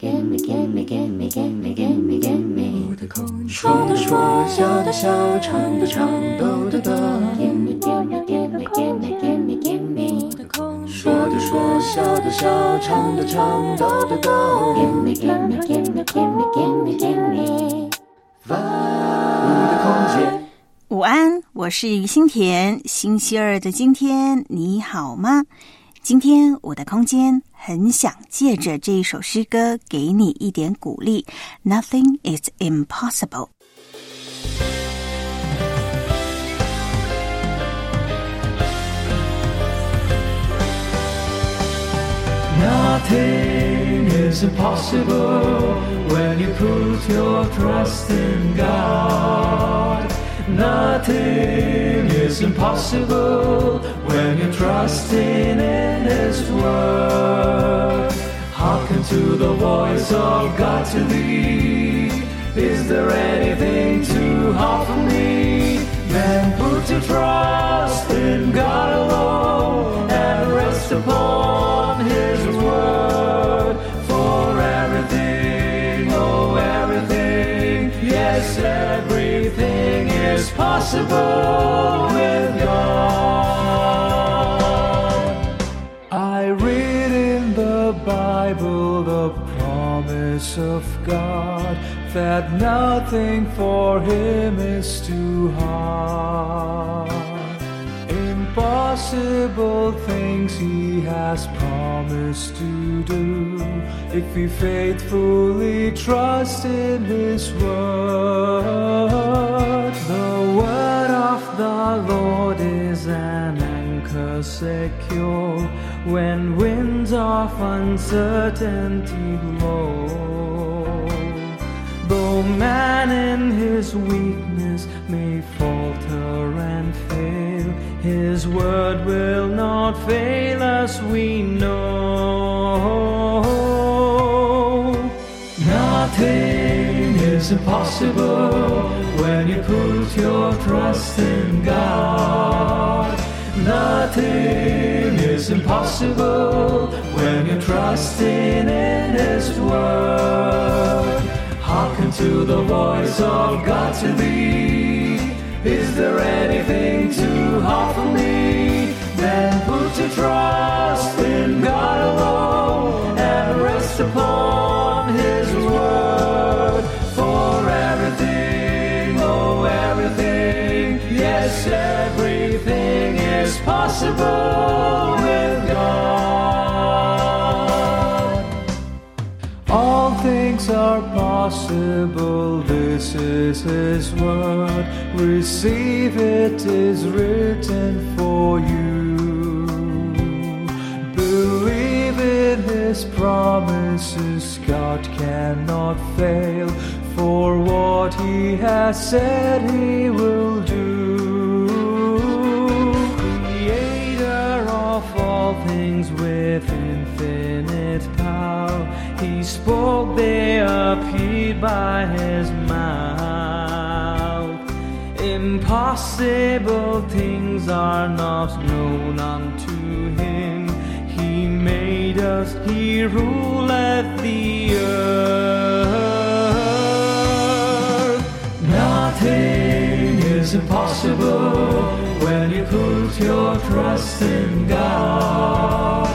Gimme, gimme, gimme, gimme, gimme, gimme 说的说，笑的笑，唱的唱，抖的抖。Gimme, gimme, gimme, gimme, gimme, gimme 说的说，笑的笑，唱的唱，抖的抖。Gimme, gimme, gimme, gimme, gimme, gimme 空间。午安，我是于心田。星期二的今天，你好吗？今天我的空间很想借着这一首诗歌给你一点鼓励。Nothing is impossible。Nothing is impossible when you put your trust in God. Nothing is impossible when you're trusting in His Word. Hearken to the voice of God to thee. Is there anything too hard for me? Then put your trust in God alone and rest upon His word for everything, oh everything, yes everything possible with God. I read in the Bible the promise of God that nothing for Him is too hard. Impossible things He has promised to do if we faithfully trust in His word. The word of the Lord is an anchor secure when winds of uncertainty blow. Though man in his weakness may falter and fail, his word will not fail us, we know. Nothing is impossible when you put your trust in God. Nothing is impossible when you're trusting in His Word. Hearken to the voice of God to thee. Is there anything too hard for me? Then put your trust in God alone and rest upon with God. All things are possible, this is His word. Receive it is written for you. Believe in His promises, God cannot fail. For what He has said, He will do. All things with infinite power, He spoke, they appeared by His mouth. Impossible things are not known unto Him. He made us, He ruleth the earth. Nothing is impossible put your trust in God.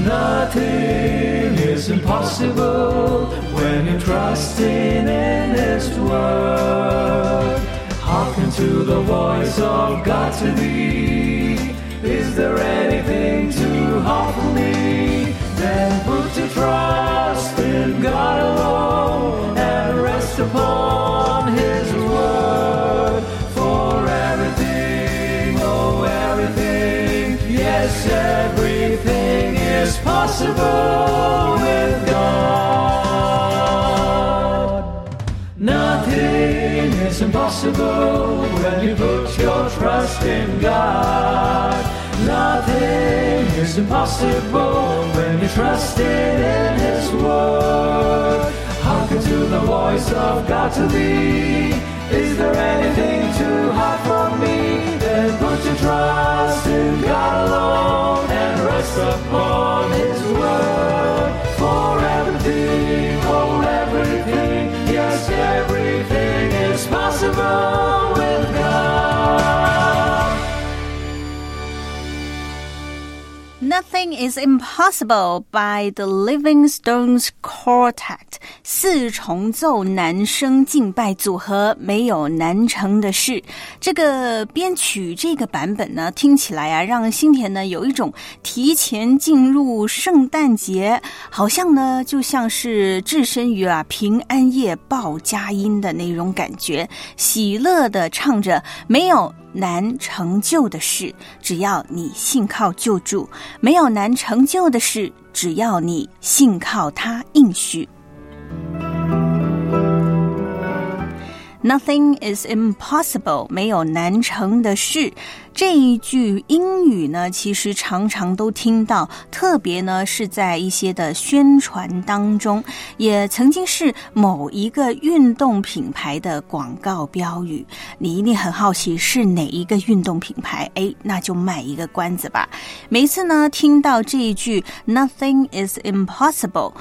Nothing is impossible when you're trusting in His word. Hearken to the voice of God to thee. Is there anything too hard for me? Then put your trust in God alone and rest upon possible with God. Nothing is impossible when you put your trust in God. Nothing is impossible when you trust in His word. Hearken to the voice of God to thee. Is there anything too hard for me? Then put your trust in God alone upon his word. For everything, oh everything, yes, everything is possible with God. Thing is impossible by the Livingstones Quartet 四重奏男声敬拜组合，没有难成的事。这个编曲这个版本呢，听起来啊，让新田呢有一种提前进入圣诞节，好像呢就像是置身于啊平安夜报佳音的那种感觉，喜乐的唱着没有。难成就的事，只要你信靠救助；没有难成就的事，只要你信靠他应许。Nothing is impossible，没有难成的事。这一句英语呢，其实常常都听到，特别呢是在一些的宣传当中，也曾经是某一个运动品牌的广告标语。你一定很好奇是哪一个运动品牌？哎，那就卖一个关子吧。每次呢听到这一句 “Nothing is impossible”。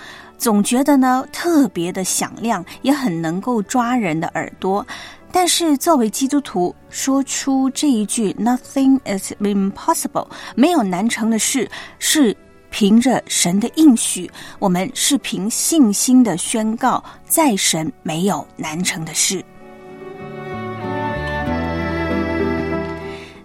总觉得呢特别的响亮，也很能够抓人的耳朵。但是作为基督徒，说出这一句 “Nothing is impossible”，没有难成的事，是凭着神的应许，我们是凭信心的宣告，在神没有难成的事。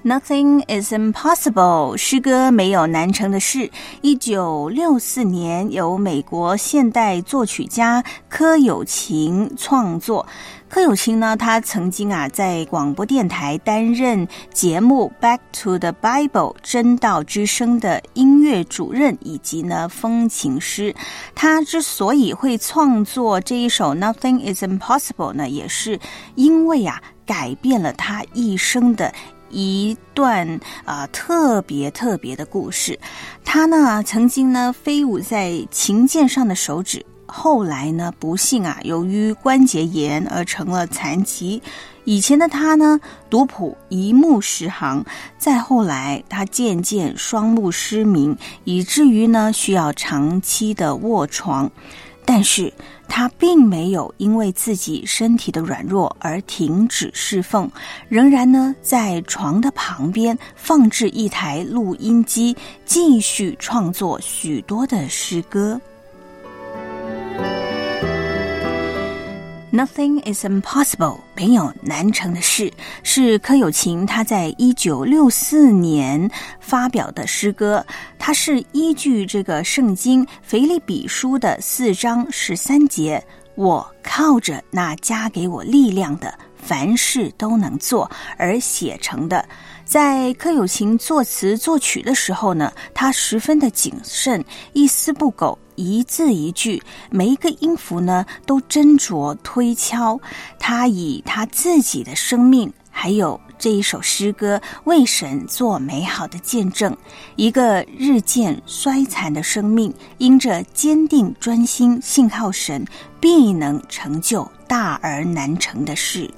Nothing is impossible。诗歌没有难成的事。一九六四年，由美国现代作曲家柯有琴创作。柯有琴呢，他曾经啊在广播电台担任节目《Back to the Bible》真道之声的音乐主任以及呢风琴师。他之所以会创作这一首《Nothing is impossible》呢，也是因为啊改变了他一生的。一段啊特别特别的故事，他呢曾经呢飞舞在琴键上的手指，后来呢不幸啊由于关节炎而成了残疾。以前的他呢读谱一目十行，再后来他渐渐双目失明，以至于呢需要长期的卧床。但是他并没有因为自己身体的软弱而停止侍奉，仍然呢在床的旁边放置一台录音机，继续创作许多的诗歌。Nothing is impossible，没有难成的事，是柯有琴他在一九六四年发表的诗歌。它是依据这个圣经腓立比书的四章十三节，我靠着那加给我力量的，凡事都能做而写成的。在柯有琴作词作曲的时候呢，他十分的谨慎，一丝不苟。一字一句，每一个音符呢，都斟酌推敲。他以他自己的生命，还有这一首诗歌，为神做美好的见证。一个日渐衰残的生命，因着坚定专心信靠神，必能成就大而难成的事。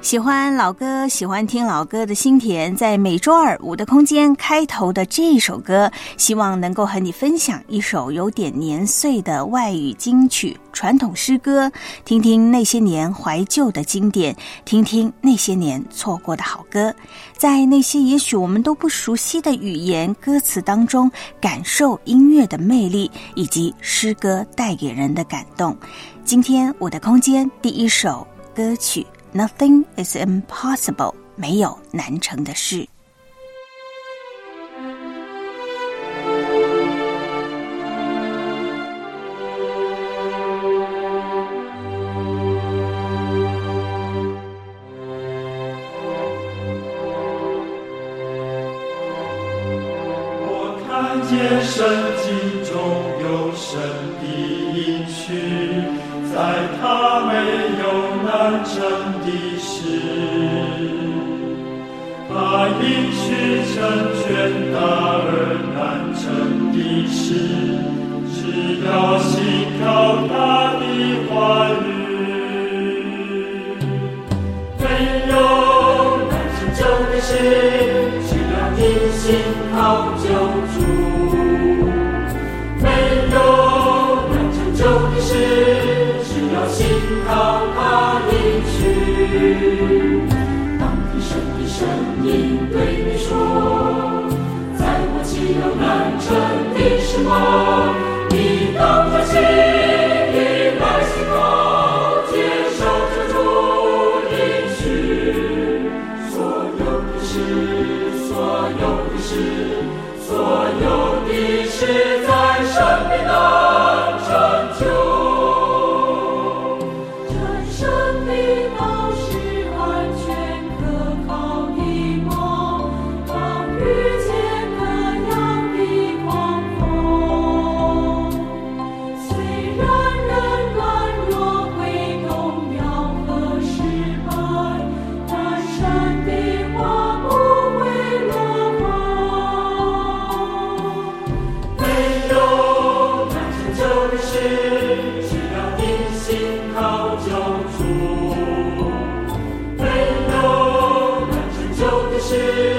喜欢老歌、喜欢听老歌的心田，在每周二五的空间开头的这一首歌，希望能够和你分享一首有点年岁的外语金曲、传统诗歌，听听那些年怀旧的经典，听听那些年错过的好歌，在那些也许我们都不熟悉的语言歌词当中，感受音乐的魅力以及诗歌带给人的感动。今天我的空间第一首歌曲。Nothing is impossible，没有难成的事。 是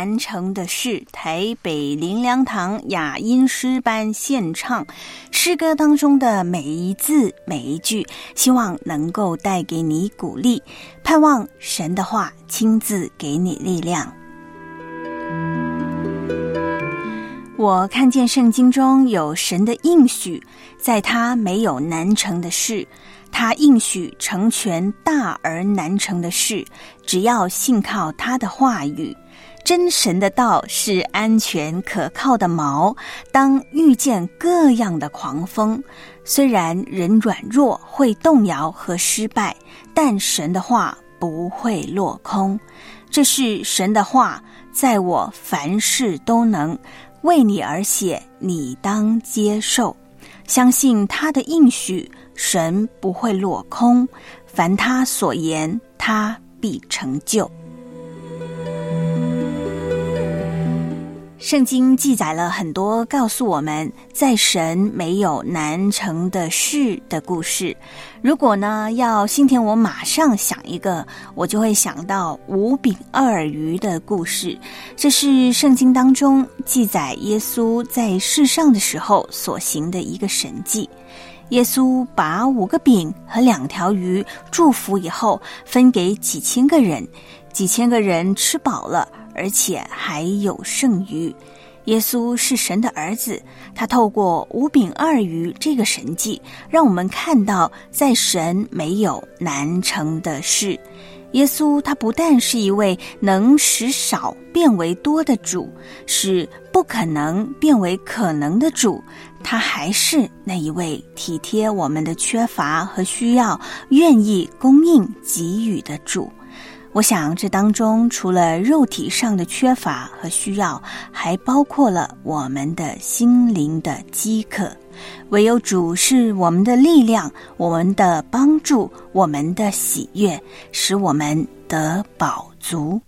有难成的事，台北林良堂雅音诗班献唱诗歌当中的每一字每一句，希望能够带给你鼓励，盼望神的话亲自给你力量。我看见圣经中有神的应许，在他没有难成的事，他应许成全大而难成的事，只要信靠他的话语。真神的道是安全可靠的锚。当遇见各样的狂风，虽然人软弱会动摇和失败，但神的话不会落空。这是神的话，在我凡事都能为你而写，你当接受。相信他的应许，神不会落空。凡他所言，他必成就。圣经记载了很多告诉我们在神没有难成的事的故事。如果呢要今天我马上想一个，我就会想到五饼二鱼的故事。这是圣经当中记载耶稣在世上的时候所行的一个神迹。耶稣把五个饼和两条鱼祝福以后，分给几千个人，几千个人吃饱了。而且还有剩余。耶稣是神的儿子，他透过五饼二鱼这个神迹，让我们看到在神没有难成的事。耶稣他不但是一位能使少变为多的主，是不可能变为可能的主，他还是那一位体贴我们的缺乏和需要，愿意供应给予的主。我想这当中除了肉体上的缺乏和需要还包括了我们的心灵的饥渴唯有主是我们的力量我们的帮助我们的喜悦使我们得饱足。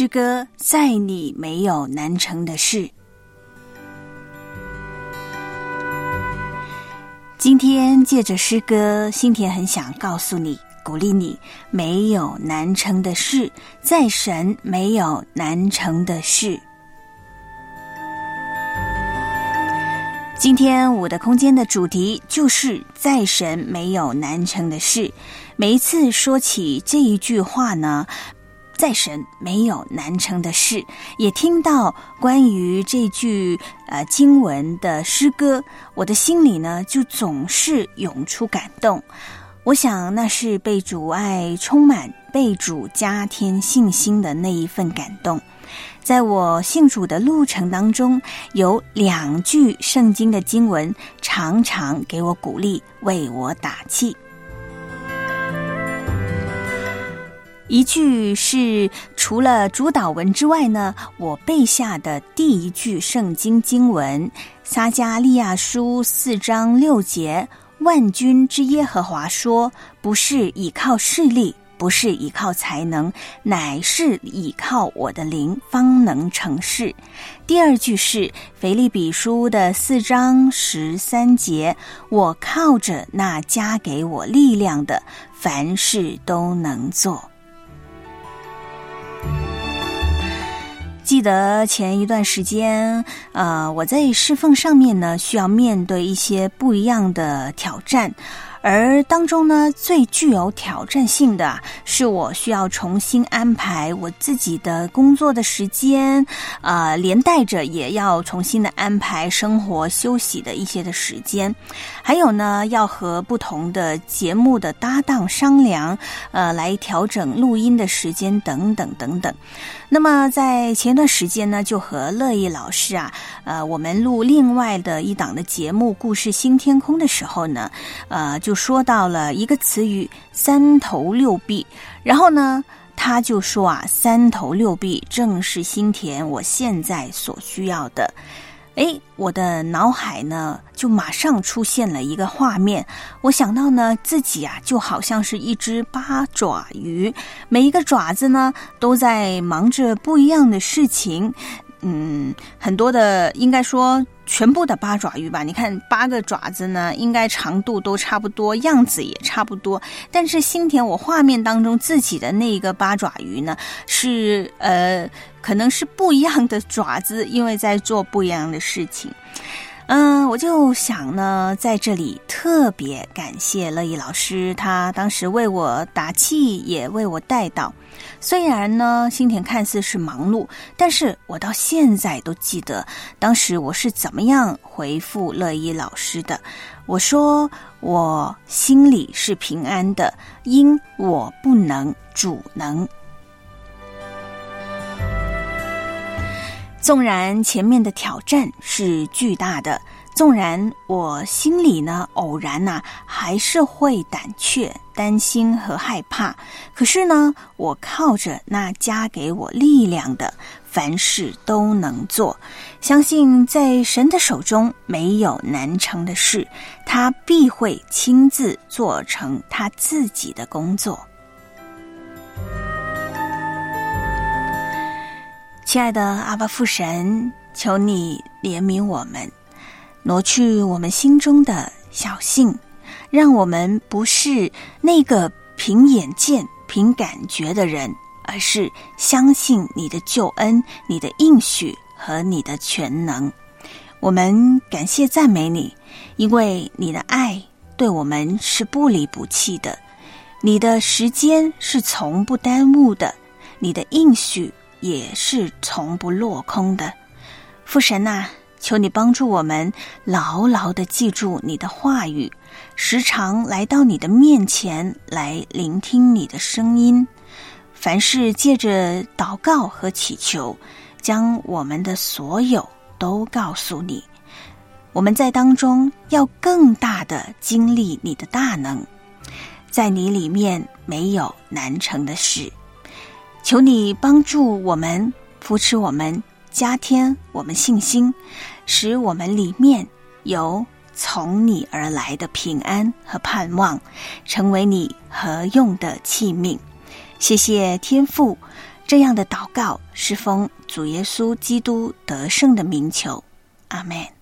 诗歌，在你没有难成的事。今天借着诗歌，心田很想告诉你，鼓励你，没有难成的事，在神没有难成的事。今天我的空间的主题就是在神没有难成的事。每一次说起这一句话呢，在神没有难成的事，也听到关于这句呃经文的诗歌，我的心里呢就总是涌出感动。我想那是被主爱充满、被主加添信心的那一份感动。在我信主的路程当中，有两句圣经的经文常常给我鼓励，为我打气。一句是除了主导文之外呢，我背下的第一句圣经经文《撒加利亚书》四章六节：“万军之耶和华说，不是倚靠势力，不是倚靠才能，乃是倚靠我的灵，方能成事。”第二句是《腓利比书》的四章十三节：“我靠着那加给我力量的，凡事都能做。”记得前一段时间，呃，我在侍奉上面呢，需要面对一些不一样的挑战。而当中呢，最具有挑战性的是我需要重新安排我自己的工作的时间，呃，连带着也要重新的安排生活休息的一些的时间，还有呢，要和不同的节目的搭档商量，呃，来调整录音的时间等等等等。那么在前段时间呢，就和乐意老师啊，呃，我们录另外的一档的节目《故事新天空》的时候呢，呃，就说到了一个词语“三头六臂”，然后呢，他就说啊，“三头六臂”正是新田我现在所需要的。哎，我的脑海呢，就马上出现了一个画面。我想到呢，自己啊，就好像是一只八爪鱼，每一个爪子呢，都在忙着不一样的事情。嗯，很多的，应该说。全部的八爪鱼吧，你看八个爪子呢，应该长度都差不多，样子也差不多。但是新田我画面当中自己的那一个八爪鱼呢，是呃，可能是不一样的爪子，因为在做不一样的事情。嗯，我就想呢，在这里特别感谢乐意老师，他当时为我打气，也为我带导。虽然呢，新田看似是忙碌，但是我到现在都记得当时我是怎么样回复乐意老师的。我说我心里是平安的，因我不能，主能。纵然前面的挑战是巨大的，纵然我心里呢偶然呐还是会胆怯、担心和害怕，可是呢，我靠着那加给我力量的，凡事都能做。相信在神的手中没有难成的事，他必会亲自做成他自己的工作。亲爱的阿巴父神，求你怜悯我们，挪去我们心中的小性，让我们不是那个凭眼见、凭感觉的人，而是相信你的救恩、你的应许和你的全能。我们感谢赞美你，因为你的爱对我们是不离不弃的，你的时间是从不耽误的，你的应许。也是从不落空的，父神呐，求你帮助我们牢牢的记住你的话语，时常来到你的面前来聆听你的声音。凡事借着祷告和祈求，将我们的所有都告诉你。我们在当中要更大的经历你的大能，在你里面没有难成的事。求你帮助我们，扶持我们，加添我们信心，使我们里面有从你而来的平安和盼望，成为你何用的器皿。谢谢天父，这样的祷告是奉主耶稣基督得胜的名求，阿门。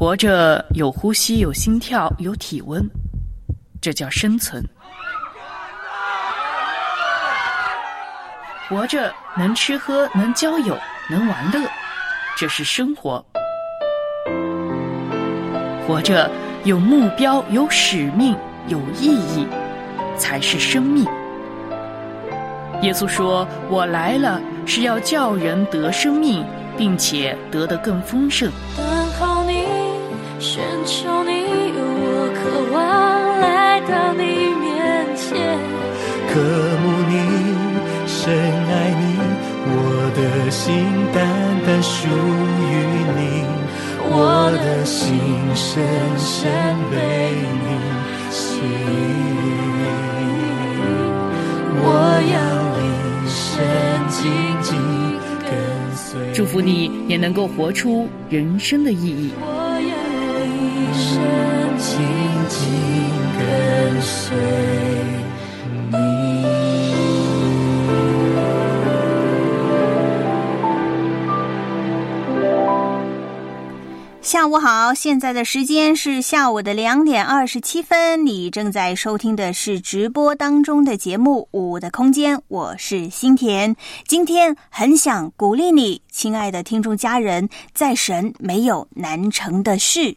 活着有呼吸，有心跳，有体温，这叫生存。活着能吃喝，能交友，能玩乐，这是生活。活着有目标，有使命，有意义，才是生命。耶稣说：“我来了，是要叫人得生命，并且得得更丰盛。”寻求你，我渴望来到你面前。渴慕你，深爱你，我的心单单属于你，我的心深深被你吸引。我要一生紧紧跟随。祝福你也能够活出人生的意义。跟随你。下午好，现在的时间是下午的两点二十七分。你正在收听的是直播当中的节目《我的空间》，我是新田。今天很想鼓励你，亲爱的听众家人，在神没有难成的事。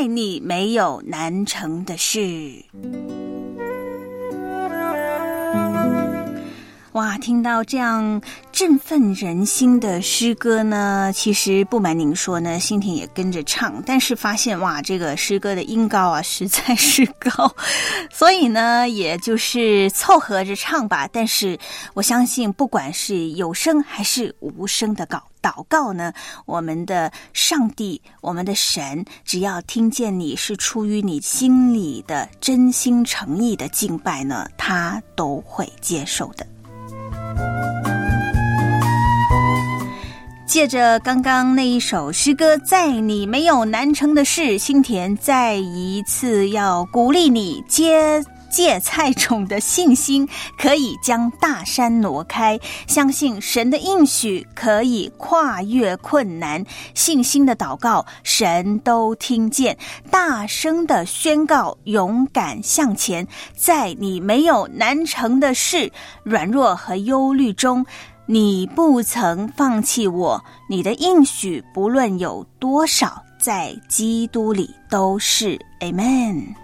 爱《你没有难成的事》。听到这样振奋人心的诗歌呢，其实不瞒您说呢，心田也跟着唱，但是发现哇，这个诗歌的音高啊实在是高，所以呢，也就是凑合着唱吧。但是我相信，不管是有声还是无声的告祷告呢，我们的上帝，我们的神，只要听见你是出于你心里的真心诚意的敬拜呢，他都会接受的。借着刚刚那一首诗歌，在你没有难成的事，心田再一次要鼓励你接芥菜种的信心，可以将大山挪开。相信神的应许可以跨越困难，信心的祷告神都听见。大声的宣告，勇敢向前，在你没有难成的事、软弱和忧虑中。你不曾放弃我，你的应许不论有多少，在基督里都是 Amen。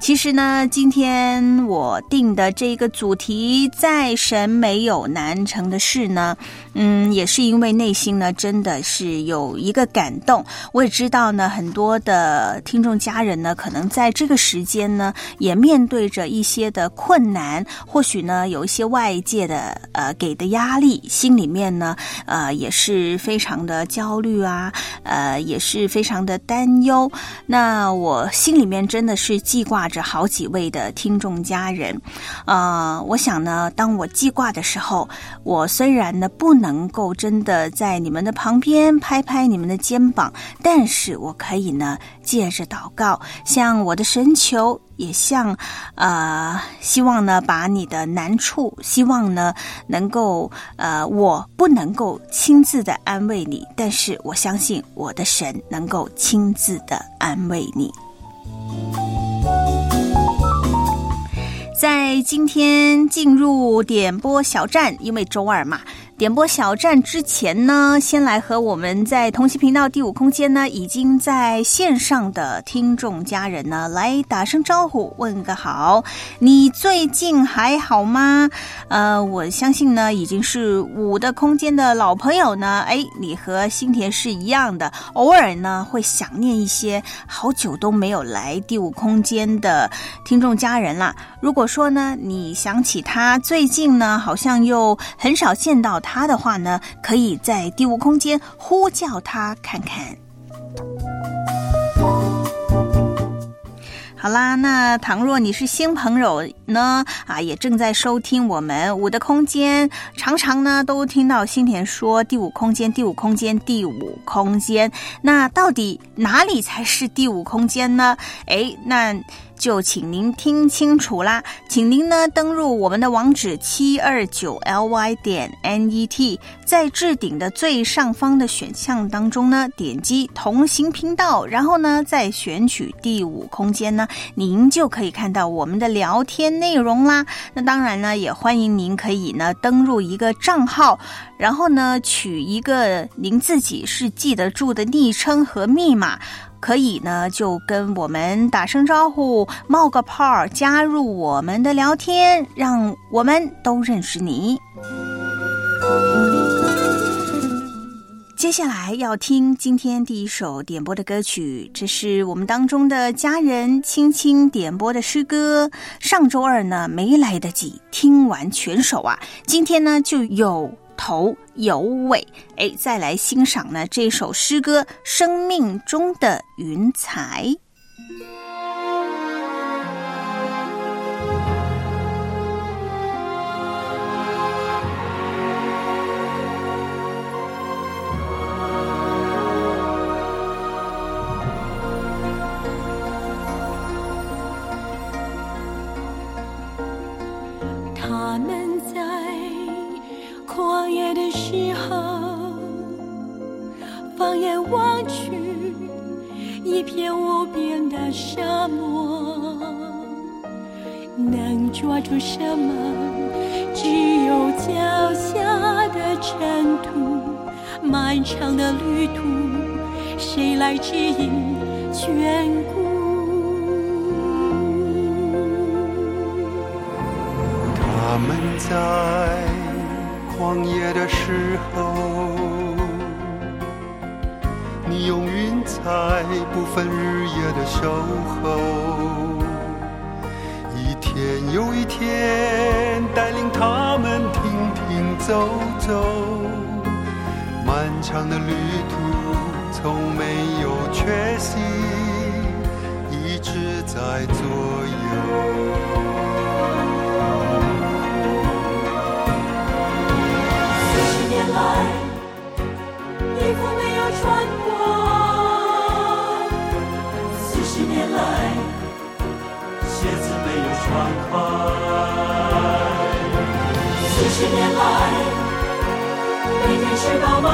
其实呢，今天我定的这个主题，在神没有难成的事呢，嗯，也是因为内心呢，真的是有一个感动。我也知道呢，很多的听众家人呢，可能在这个时间呢，也面对着一些的困难，或许呢，有一些外界的呃给的压力，心里面呢，呃，也是非常的焦虑啊，呃，也是非常的担忧。那我心里面真的是记挂着。好几位的听众家人，呃，我想呢，当我记挂的时候，我虽然呢不能能够真的在你们的旁边拍拍你们的肩膀，但是我可以呢借着祷告向我的神求，也向呃希望呢把你的难处，希望呢能够呃我不能够亲自的安慰你，但是我相信我的神能够亲自的安慰你。在今天进入点播小站，因为周二嘛。点播小站之前呢，先来和我们在同期频道第五空间呢，已经在线上的听众家人呢，来打声招呼，问个好。你最近还好吗？呃，我相信呢，已经是五的空间的老朋友呢。哎，你和新田是一样的，偶尔呢会想念一些好久都没有来第五空间的听众家人啦。如果说呢，你想起他最近呢，好像又很少见到他。他的话呢，可以在第五空间呼叫他看看。好啦，那倘若你是新朋友呢，啊，也正在收听我们五的空间，常常呢都听到新田说第五空间，第五空间，第五空间。那到底哪里才是第五空间呢？哎，那。就请您听清楚啦，请您呢登录我们的网址七二九 ly 点 net，在置顶的最上方的选项当中呢，点击同行频道，然后呢再选取第五空间呢，您就可以看到我们的聊天内容啦。那当然呢，也欢迎您可以呢登录一个账号，然后呢取一个您自己是记得住的昵称和密码。可以呢，就跟我们打声招呼，冒个泡，加入我们的聊天，让我们都认识你。接下来要听今天第一首点播的歌曲，这是我们当中的家人轻轻点播的诗歌。上周二呢没来得及听完全首啊，今天呢就有。头有尾，哎，再来欣赏呢这首诗歌《生命中的云彩》。来指引眷顾？他们在旷野的时候，你用云彩不分日夜的守候，一天又一天带领他们停停走走，漫长的旅途从没有缺席，一直在左右。四十年来，衣服没有穿过。四十年来，鞋子没有穿坏。四十年来，每天吃饱马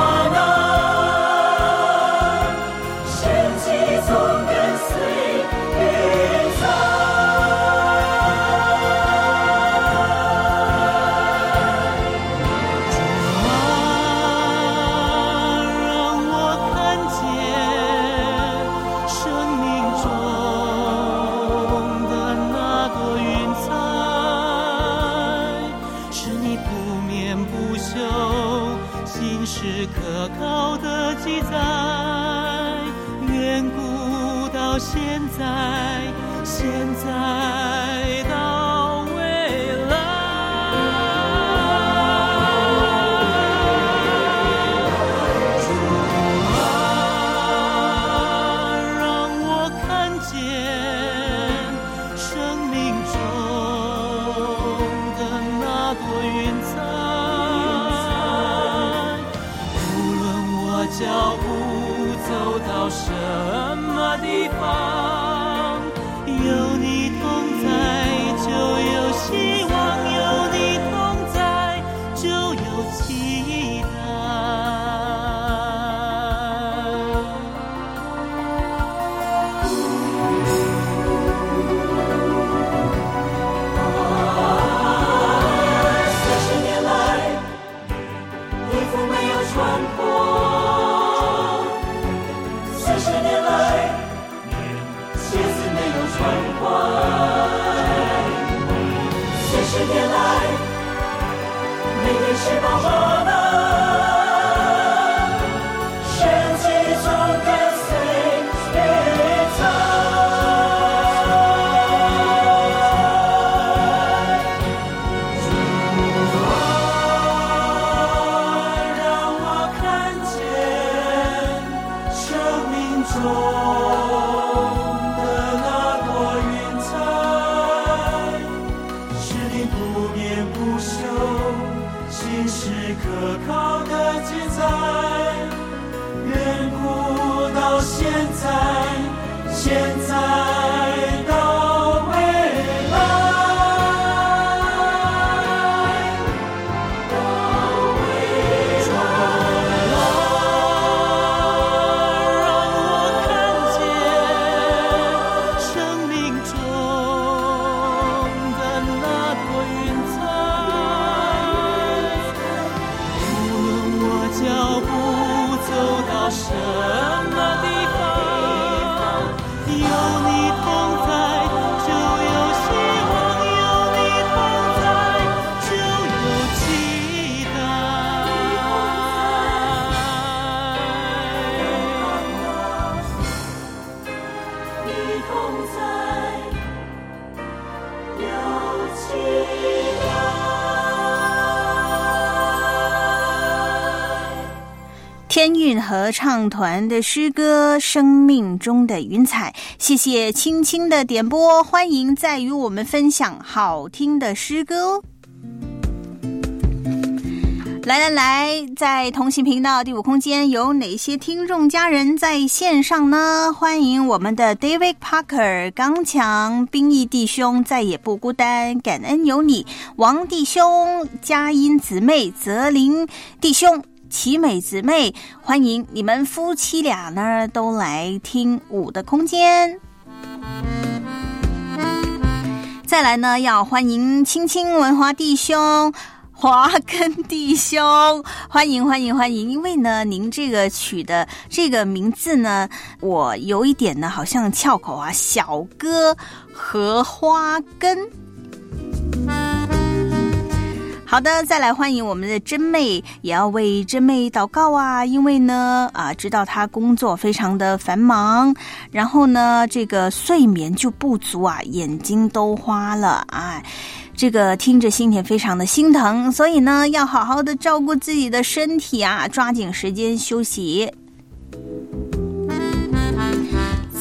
合唱团的诗歌《生命中的云彩》，谢谢青青的点播，欢迎再与我们分享好听的诗歌哦。来来来，在同行频道第五空间有哪些听众家人在线上呢？欢迎我们的 David Parker、刚强、兵役弟兄再也不孤单，感恩有你，王弟兄、佳音姊妹、泽林弟兄。奇美姊妹，欢迎你们夫妻俩呢，都来听舞的空间。再来呢，要欢迎青青文华弟兄。华根弟兄，欢迎欢迎欢迎！因为呢，您这个取的这个名字呢，我有一点呢，好像翘口啊，小哥和花根。好的，再来欢迎我们的真妹，也要为真妹祷告啊！因为呢，啊，知道她工作非常的繁忙，然后呢，这个睡眠就不足啊，眼睛都花了啊。这个听着心田非常的心疼，所以呢，要好好的照顾自己的身体啊，抓紧时间休息。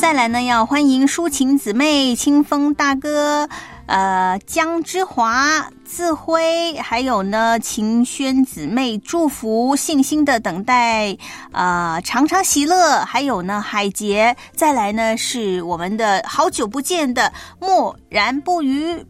再来呢，要欢迎抒情姊妹、清风大哥。呃，江之华、自辉，还有呢，晴轩姊妹祝福，信心的等待，啊，常常喜乐，还有呢，海杰，再来呢，是我们的好久不见的默然不语。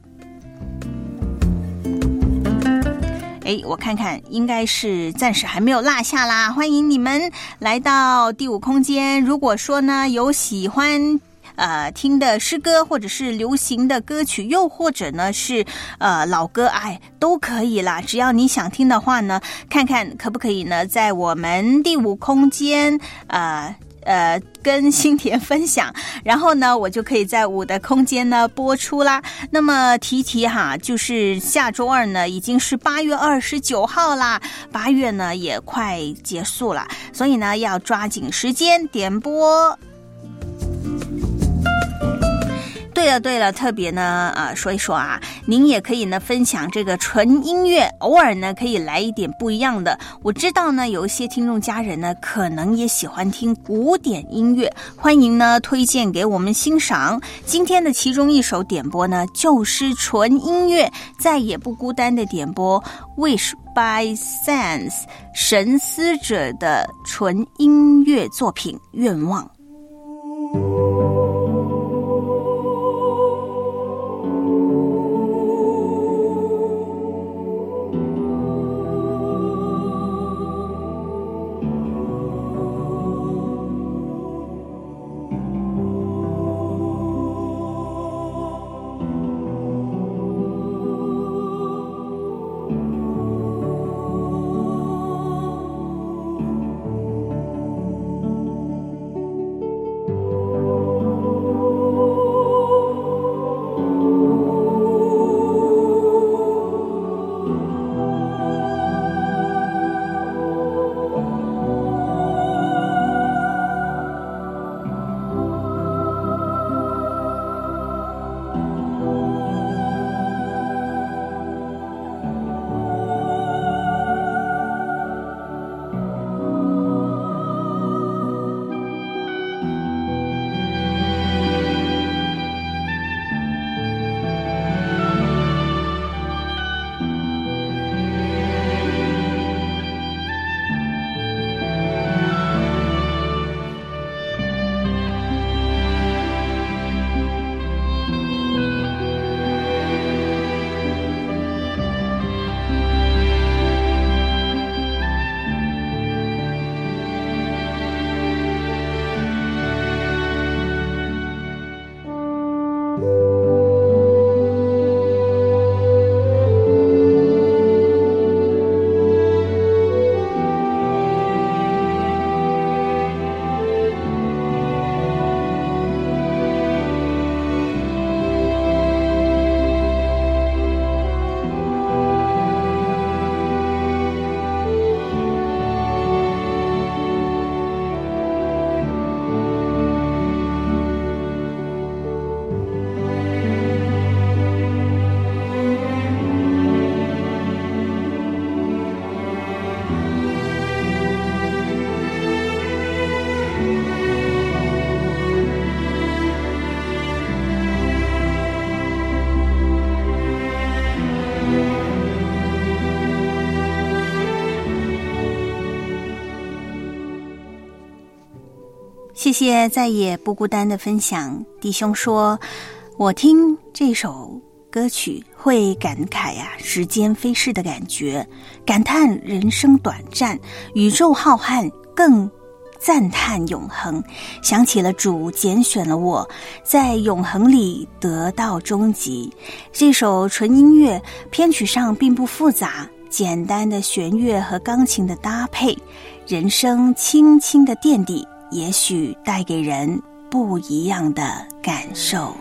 哎，我看看，应该是暂时还没有落下啦。欢迎你们来到第五空间。如果说呢，有喜欢。呃，听的诗歌，或者是流行的歌曲，又或者呢是呃老歌，哎，都可以啦。只要你想听的话呢，看看可不可以呢，在我们第五空间，呃呃，跟新田分享，然后呢，我就可以在五的空间呢播出啦。那么提提哈，就是下周二呢，已经是八月二十九号啦，八月呢也快结束了，所以呢要抓紧时间点播。对了对了，特别呢，呃，说一说啊，您也可以呢分享这个纯音乐，偶尔呢可以来一点不一样的。我知道呢，有一些听众家人呢，可能也喜欢听古典音乐，欢迎呢推荐给我们欣赏。今天的其中一首点播呢，就是纯音乐，再也不孤单的点播，Wish by Sense 神思者的纯音乐作品《愿望》。谢谢再也不孤单的分享，弟兄说，我听这首歌曲会感慨呀，时间飞逝的感觉，感叹人生短暂，宇宙浩瀚，更赞叹永恒。想起了主拣选了我，在永恒里得到终极。这首纯音乐，编曲上并不复杂。简单的弦乐和钢琴的搭配，人声轻轻的垫底，也许带给人不一样的感受。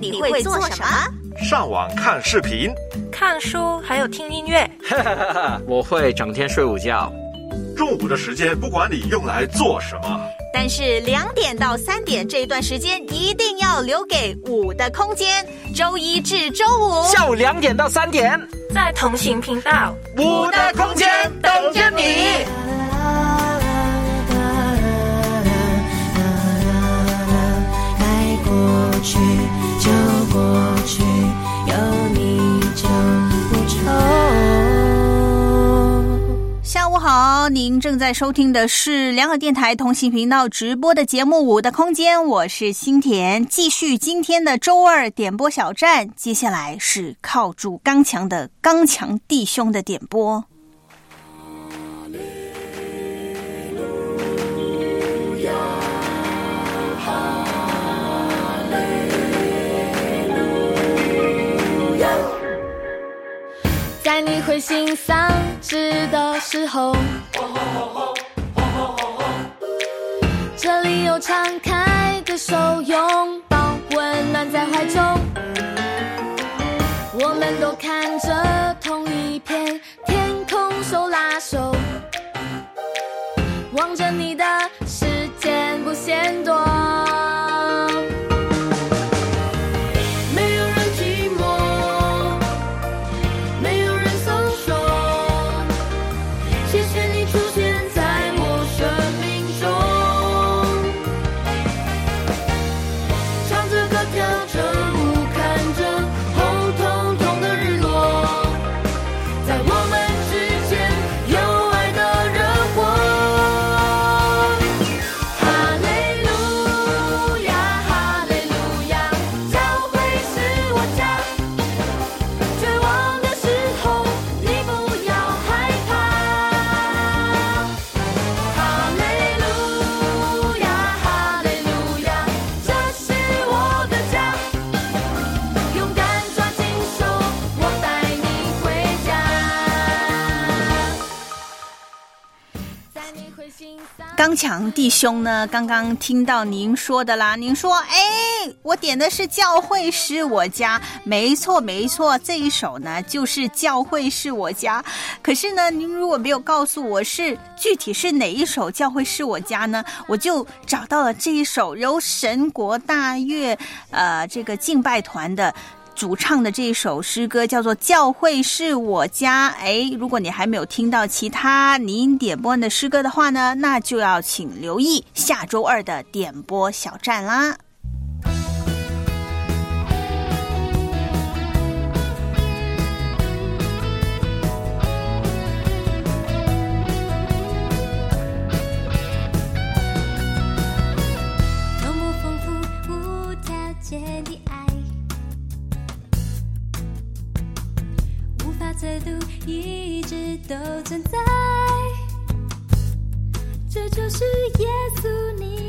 你会做什么？上网看视频，看书，还有听音乐。我会整天睡午觉。中午的时间不管你用来做什么，但是两点到三点这一段时间一定要留给五的空间。周一至周五下午两点到三点，在同行频道，五的空间等着你。下午好，您正在收听的是两个电台同行频道直播的节目《我的空间》，我是新田，继续今天的周二点播小站。接下来是靠住刚强的刚强弟兄的点播。你会心丧志的时候，这里有敞开的手，拥抱温暖在怀中。我们都看着同一片天空，手拉手，强弟兄呢？刚刚听到您说的啦，您说，哎，我点的是《教会是我家》，没错没错，这一首呢就是《教会是我家》。可是呢，您如果没有告诉我是具体是哪一首《教会是我家》呢，我就找到了这一首由神国大乐呃这个敬拜团的。主唱的这首诗歌叫做《教会是我家》。哎，如果你还没有听到其他您点播的诗歌的话呢，那就要请留意下周二的点播小站啦。一直都存在，这就是耶稣你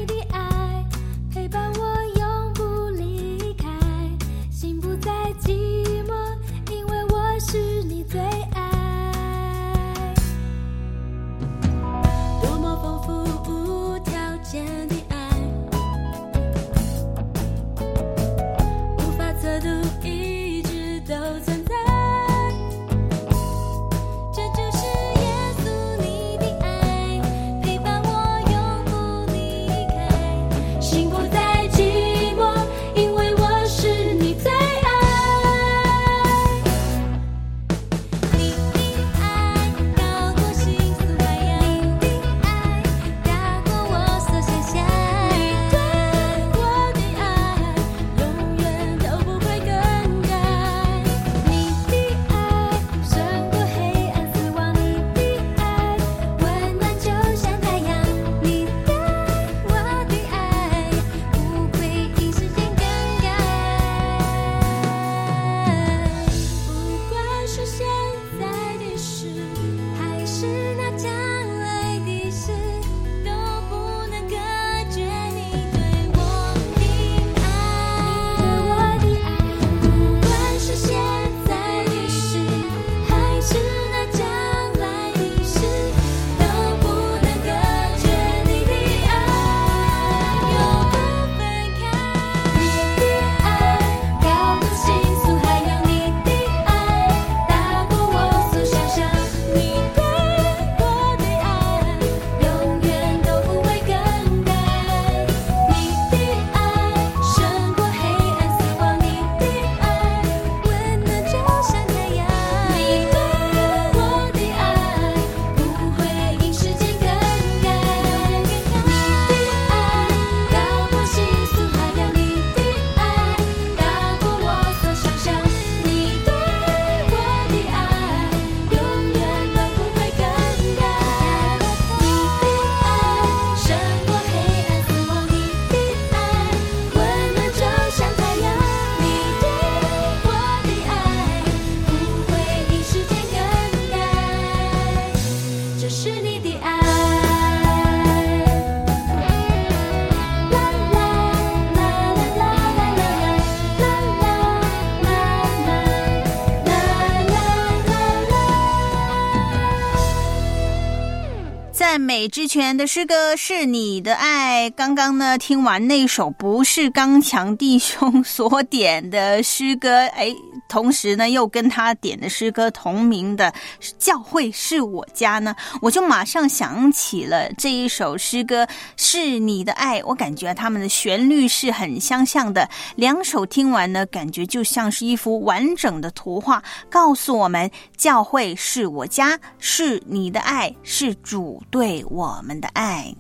全的诗歌是你的爱。刚刚呢，听完那首不是刚强弟兄所点的诗歌，哎，同时呢又跟他点的诗歌同名的《教会是我家》呢，我就马上想起了这一首诗歌是你的爱。我感觉他们的旋律是很相像的，两首听完呢，感觉就像是一幅完整的图画，告诉我们教会是我家，是你的爱，是主对。我们的爱，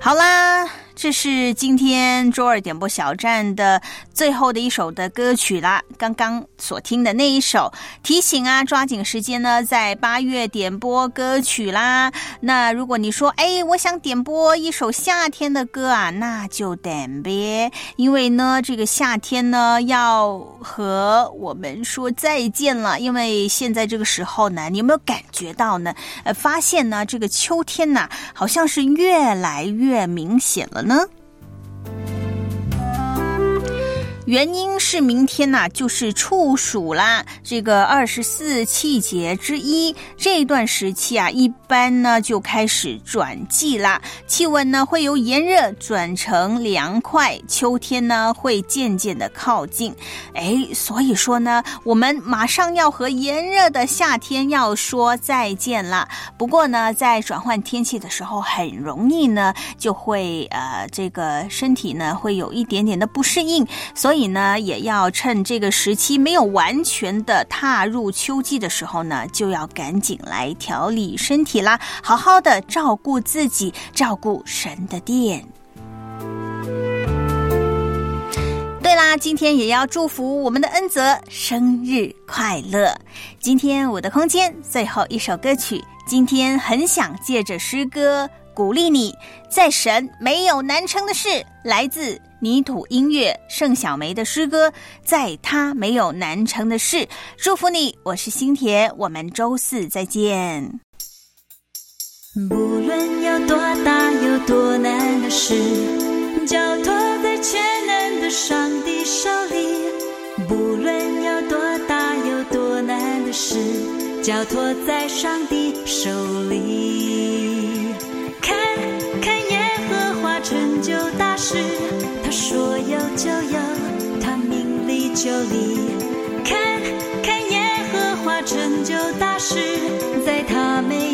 好啦。这是今天周二点播小站的最后的一首的歌曲啦。刚刚所听的那一首，提醒啊，抓紧时间呢，在八月点播歌曲啦。那如果你说，哎，我想点播一首夏天的歌啊，那就点呗。因为呢，这个夏天呢要和我们说再见了。因为现在这个时候呢，你有没有感觉到呢？呃，发现呢，这个秋天呐，好像是越来越明显了。呢？原因是明天呐、就是处暑啦，这个二十四气节之一。这段时期啊，一般呢就开始转季啦，气温呢会由炎热转成凉快，秋天呢会渐渐的靠近。哎，所以说呢，我们马上要和炎热的夏天要说再见啦。不过呢，在转换天气的时候，很容易呢就会呃，这个身体呢会有一点点的不适应，所以呢，也要趁这个时期没有完全的踏入秋季的时候呢，就要赶紧来调理身体啦，好好的照顾自己，照顾神的殿。对啦，今天也要祝福我们的恩泽生日快乐。今天我的空间最后一首歌曲，今天很想借着诗歌鼓励你，在神没有难成的事，来自泥土音乐盛小梅的诗歌，在他没有难成的事，祝福你。我是新田，我们周四再见。不论有多大有多难的事，交托在全能的上帝手里。不论有多大有多难的事，交托在上帝手里。看看耶和华成就大事，说有就有，他命里就离。看看耶和华成就大事，在他没